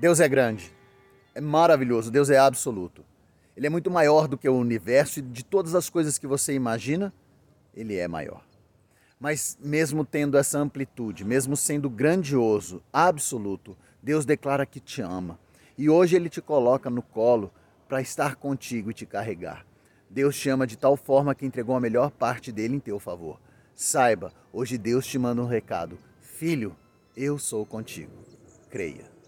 Deus é grande, é maravilhoso, Deus é absoluto. Ele é muito maior do que o universo e de todas as coisas que você imagina, ele é maior. Mas mesmo tendo essa amplitude, mesmo sendo grandioso, absoluto, Deus declara que te ama. E hoje ele te coloca no colo para estar contigo e te carregar. Deus te ama de tal forma que entregou a melhor parte dele em teu favor. Saiba, hoje Deus te manda um recado: Filho, eu sou contigo. Creia.